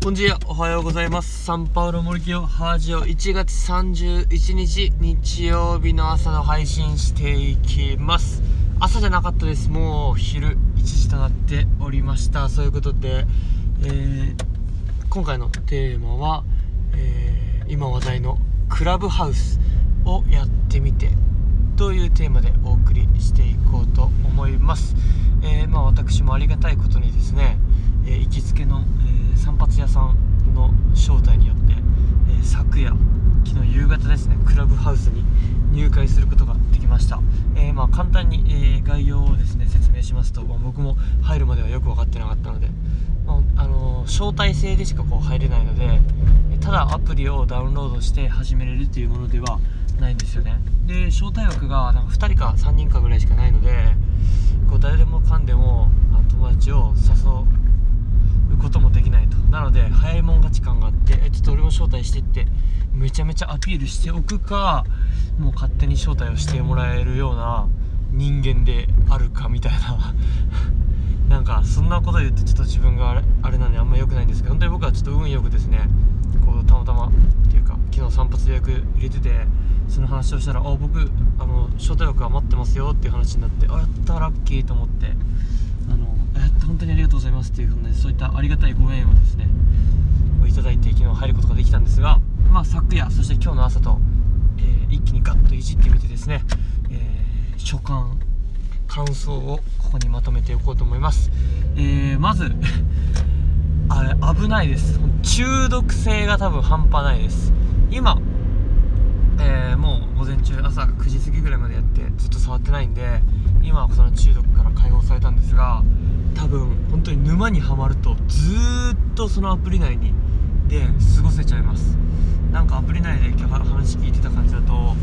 こんにちは、おはようございます。サンパウロ森清ハージオ1月31日日曜日の朝の配信していきます。朝じゃなかったです。もう昼1時となっておりました。そういうことで、えー今回のテーマは、えー今話題のクラブハウスをやってみてというテーマでお送りしていこうと思います。えーまあ、私もありがたいことにですね、え行きつけの、え散髪屋さんの招待によって、えー昨夜昨日夕方ですねクラブハウスに入会することができました、えーまあ、簡単に、えー概要をですね説明しますと、まあ僕も入るまではよく分かってなかったので、まああの招待制でしかこう入れないのでただアプリをダウンロードして始めれるというものではないんですよね。で招待枠がなんか2人か3人かぐらいしかないのでこう誰でもかんでもあの友達を誘うこともできないとなので早いもん勝ち感があってえちょっと俺も招待してってめちゃめちゃアピールしておくかもう勝手に招待をしてもらえるような人間であるかみたいな。なんかそんなこと言ってちょっと自分があれあれなんであんま良くないんですけど本当に僕はちょっと運よくですねこうたまたまっていうか昨日散髪予約入れててその話をしたら「あ僕あの招待枠余ってますよ」っていう話になって「あやったラッキー」と思ってあのやった本当にありがとうございますっていうふうなそういったありがたいご縁をですねいただいて昨日入ることができたんですがまあ昨夜そして今日の朝と、えー一気にガッといじってみてですね、えー所感感想をここにまとめておこうと思います、えーまず あれ危ないです。中毒性が多分半端ないです。今、えーもう午前中朝9時過ぎぐらいまでやってずっと触ってないんで今はその中毒から解放されたんですが多分本当に沼にはまるとずっとそのアプリ内にで過ごせちゃいます。なんかアプリ内で話聞いてた感じだと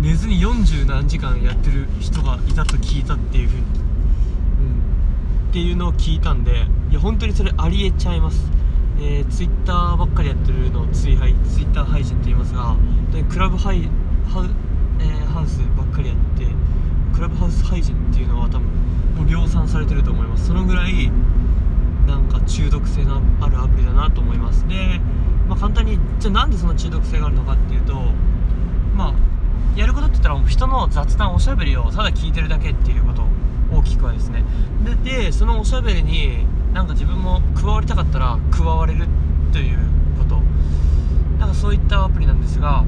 寝ずに40何時間やってる人がいたと聞いたっていうふうに、うん、っていうのを聞いたんでいや本当にそれありえちゃいます。えー、ツイッターばっかりやってるのを追配ツイッター配信と言いますがクラブハイハウ,、えーハウスばっかりやってクラブハウス配信っていうのは多分もう量産されてると思います。そのぐらいなんか中毒性のあるアプリだなと思います。で、まあ、簡単にじゃあなんでその中毒性があるのかっていうとまあやることって言ったら人の雑談おしゃべりをただ聞いてるだけっていうこと大きくはですね。ででそのおしゃべりになんか自分も加わりたかったら加われるということ。なんかそういったアプリなんですが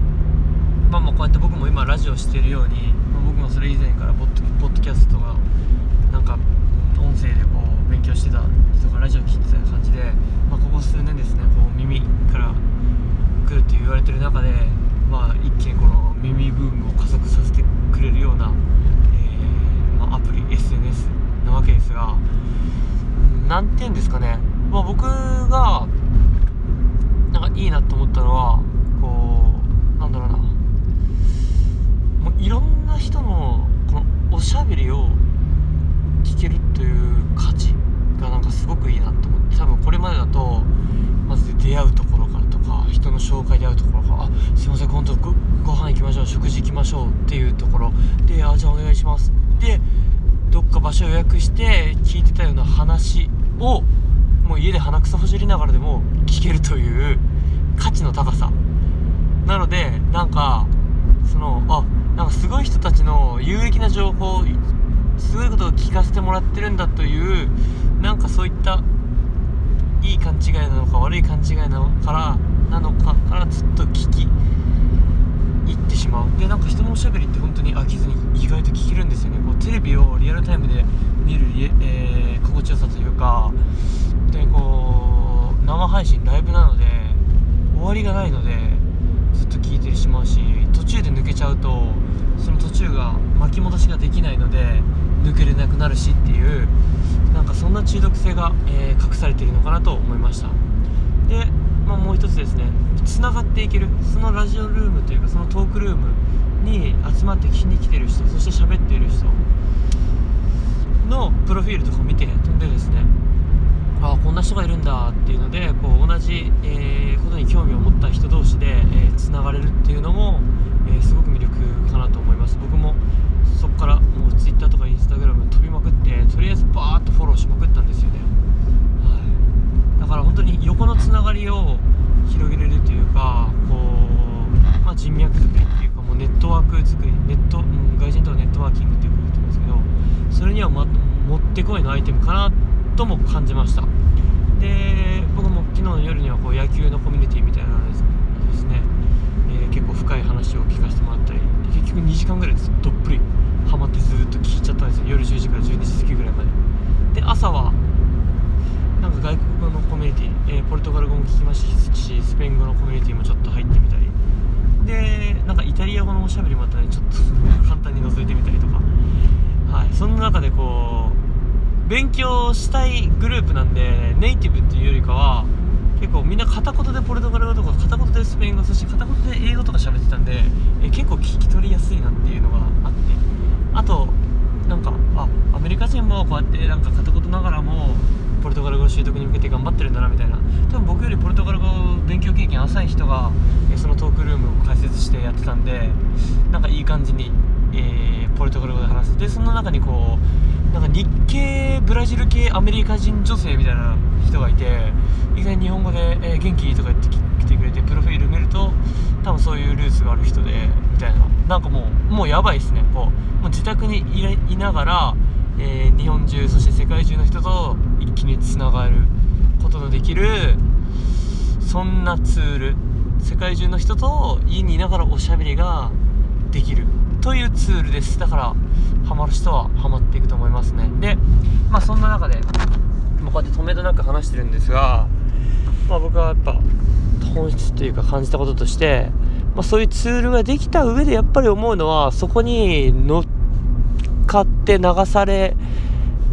まあまあこうやって僕も今ラジオしてるように、まあ僕もそれ以前からポッドキャストがなんか音声でこう強してた人がラジオ聞いてた感じで、まあ、ここ数年ですねこう耳から来るって言われてる中で、まあ、一気にこの耳ブームを加速させてくれるような、えーまあ、アプリ SNS なわけですがうんなんて言うんですかね、まあ、僕がなんかいいなと思ったのはこうなんだろうなもういろんな人のこのおしゃべりを聞けるという価値がなんかすごくいいなと思って多分これまでだとまず出会うところからとか人の紹介で会うところからあすいません今度ごご飯行きましょう食事行きましょうっていうところ。であじゃあお願いします。でどっか場所予約して聞いてたような話をもう家で鼻くそほじりながらでも聞けるという価値の高さ。なのでなんかそのあなんかすごい人たちの有益な情報すごいことを聞かせてもらってるんだというなんかそういったいい勘違いなのか悪い勘違いなのからなのかからずっと聞き入ってしまうでなんか人のおしゃべりって本当に飽きずに意外と聞けるんですよね。こうテレビをリアルタイムで見る、えー心地よさというか本当にこう生配信ライブなので終わりがないのでずっと聞いてしまうし途中で抜けちゃうとその途中が巻き戻しができないので抜けれなくなるしっていうなんかそんな中毒性が、えー隠されているのかなと思いました。で、まあ、もう一つですね。つながっていけるそのラジオルームというかそのトークルームに集まって聞きに来てる人そして喋っている人のプロフィールとかを見て飛んでですねああこんな人がいるんだっていうのでこう同じ、えーことに興味を持った人同士でつな、がれるっていうのも、えーすごく魅力かなと思います。僕もそこからもう Twitter とか Instagram 飛びまくってとりあえずバーッとフォローしまくったんですよね、はい、だから本当に横のつながりを広げれるというかこう、まあ、人脈作りっていうかうネットワーク作りネット、うん、外人とのネットワーキングっていうことなんですけどそれには、ま、もってこいのアイテムかなとも感じました。で僕も昨日の夜にはこう野球のコミュニティみたいなのですね、えー、結構深い話を聞かせてもらったり結局2時間ぐらいどっぷりハマってずっと聞いちゃったんですよ。夜10時から12時過ぎぐらいまで。で朝はなんか外国語のコミュニティ、えー、ポルトガル語も聞きましたしスペイン語のコミュニティもちょっと入ってみたりでなんかイタリア語のおしゃべりもあったねちょっと簡単に覗いてみたりとか。はい。そんな中でこう勉強したいグループなんでネイティブっていうよりかは結構みんな片言でポルトガル語とか片言でスペイン語そして片言で英語とか喋ってたんでえ結構聞き取りやすいなっていうのがあって。あとなんかあアメリカ人もこうやってなんか片言ながらもポルトガル語習得に向けて頑張ってるんだなみたいな。多分僕よりポルトガル語勉強経験浅い人が、えそのトークルームを開設してやってたんでなんかいい感じに、えー、ポルトガル語で話す。でその中にこうなんか日系ブラジル系アメリカ人女性みたいな人がいて意外に日本語で、えー、元気とか言ってきてくれてプロフィール見ると多分そういうルーツがある人でみたいな。なんかもうもうやばいっすね。こうもう自宅にいながらえー、日本中そして世界中の人と一気につながることのできるそんなツール世界中の人と家にいながらおしゃべりができるというツールです。だからハマる人はハマっていくと思いますね。でまあそんな中でこうやって止めどなく話してるんですが、まあ、僕はやっぱ本質というか感じたこととして、まあ、そういうツールができた上でやっぱり思うのはそこに乗っかって流され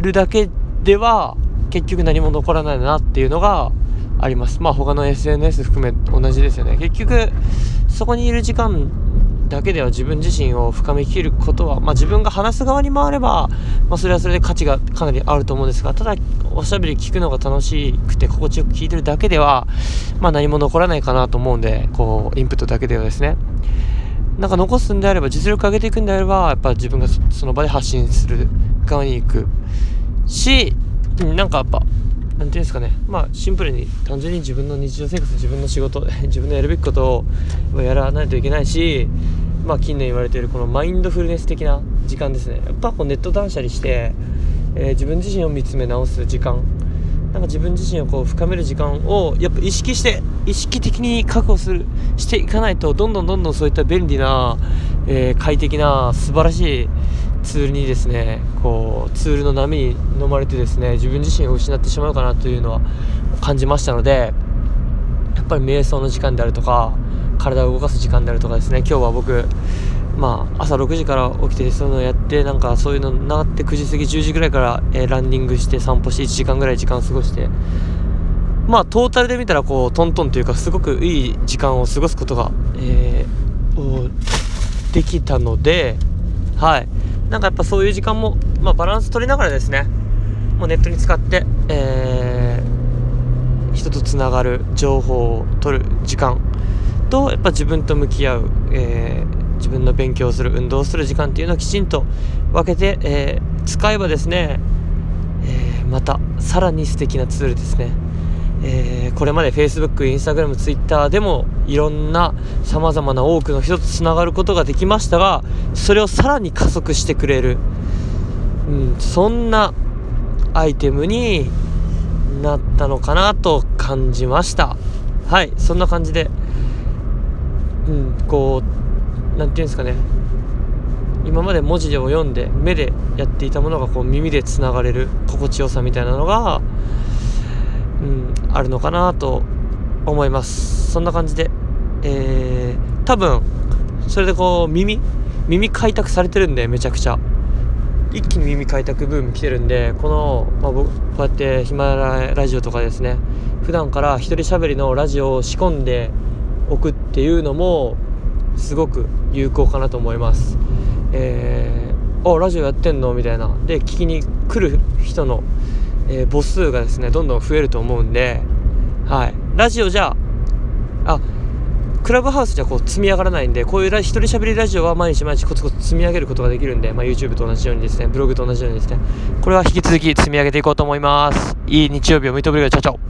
るだけでは結局何も残らないなっていうのがあります。まあ他の SNS 含め同じですよね。結局そこにいる時間だけでは自分自身を深めきることは、まあ、自分が話す側に回れば、まあ、それはそれで価値がかなりあると思うんですがただおしゃべり聞くのが楽しくて心地よく聞いてるだけでは、まあ、何も残らないかなと思うんでこうインプットだけではですねなんか残すんであれば実力上げていくんであればやっぱ自分がその場で発信する側に行くしなんかやっぱ何て言うんですかね。まあシンプルに単純に自分の日常生活自分の仕事 自分のやるべきことをやらないといけないしまあ近年言われているこのマインドフルネス的な時間ですね。やっぱこうネット断捨離して、えー、自分自身を見つめ直す時間なんか自分自身をこう深める時間をやっぱ意識して意識的に確保するしていかないとどんどんどんどんそういった便利な、えー、快適な素晴らしいツールにですねこうツールの波に飲まれてですね自分自身を失ってしまうかなというのは感じましたのでやっぱり瞑想の時間であるとか体を動かす時間であるとかですね今日は僕まあ、朝6時から起きてそういうのをやってなんかそういうのなって9時過ぎ10時ぐらいから、えー、ランニングして散歩して1時間ぐらい時間過ごして。まあトータルで見たらこうトントンというかすごくいい時間を過ごすことが、えー、できたのではい。なんかやっぱそういう時間も、まあ、バランス取りながらですねもうネットに使って、えー、人とつながる情報を取る時間とやっぱ自分と向き合う、えー自分の勉強する運動する時間っていうのをきちんと分けて、えー、使えばですね、えー、またさらに素敵なツールですね、えー、これまで Facebook、Instagram、Twitter でもいろんなさまざまな多くの人とつながることができましたがそれをさらに加速してくれる、うん、そんなアイテムになったのかなと感じました。はいそんな感じで、うん、こう何て言うんですかね。今まで文字を読んで目でやっていたものがこう耳でつながれる心地よさみたいなのが、うん、あるのかなと思います。そんな感じで、えー、多分それでこう耳耳開拓されてるんでめちゃくちゃ。一気に耳開拓ブーム来てるんでこの、まあ、僕こうやってヒマラヤラジオとかですね。普段から一人喋りのラジオを仕込んでおくっていうのもすごく有効かなと思います。えー、あラジオやってんの？みたいな。で聞きに来る人の、えー、母数がですねどんどん増えると思うんで、はい、ラジオじゃあクラブハウスじゃこう積み上がらないんでこういう一人喋りラジオは毎日毎日コツコツ積み上げることができるんで、まあ、YouTube と同じようにですねブログと同じようにですねこれは引き続き積み上げていこうと思います。いい日曜日を認めるよチャチャ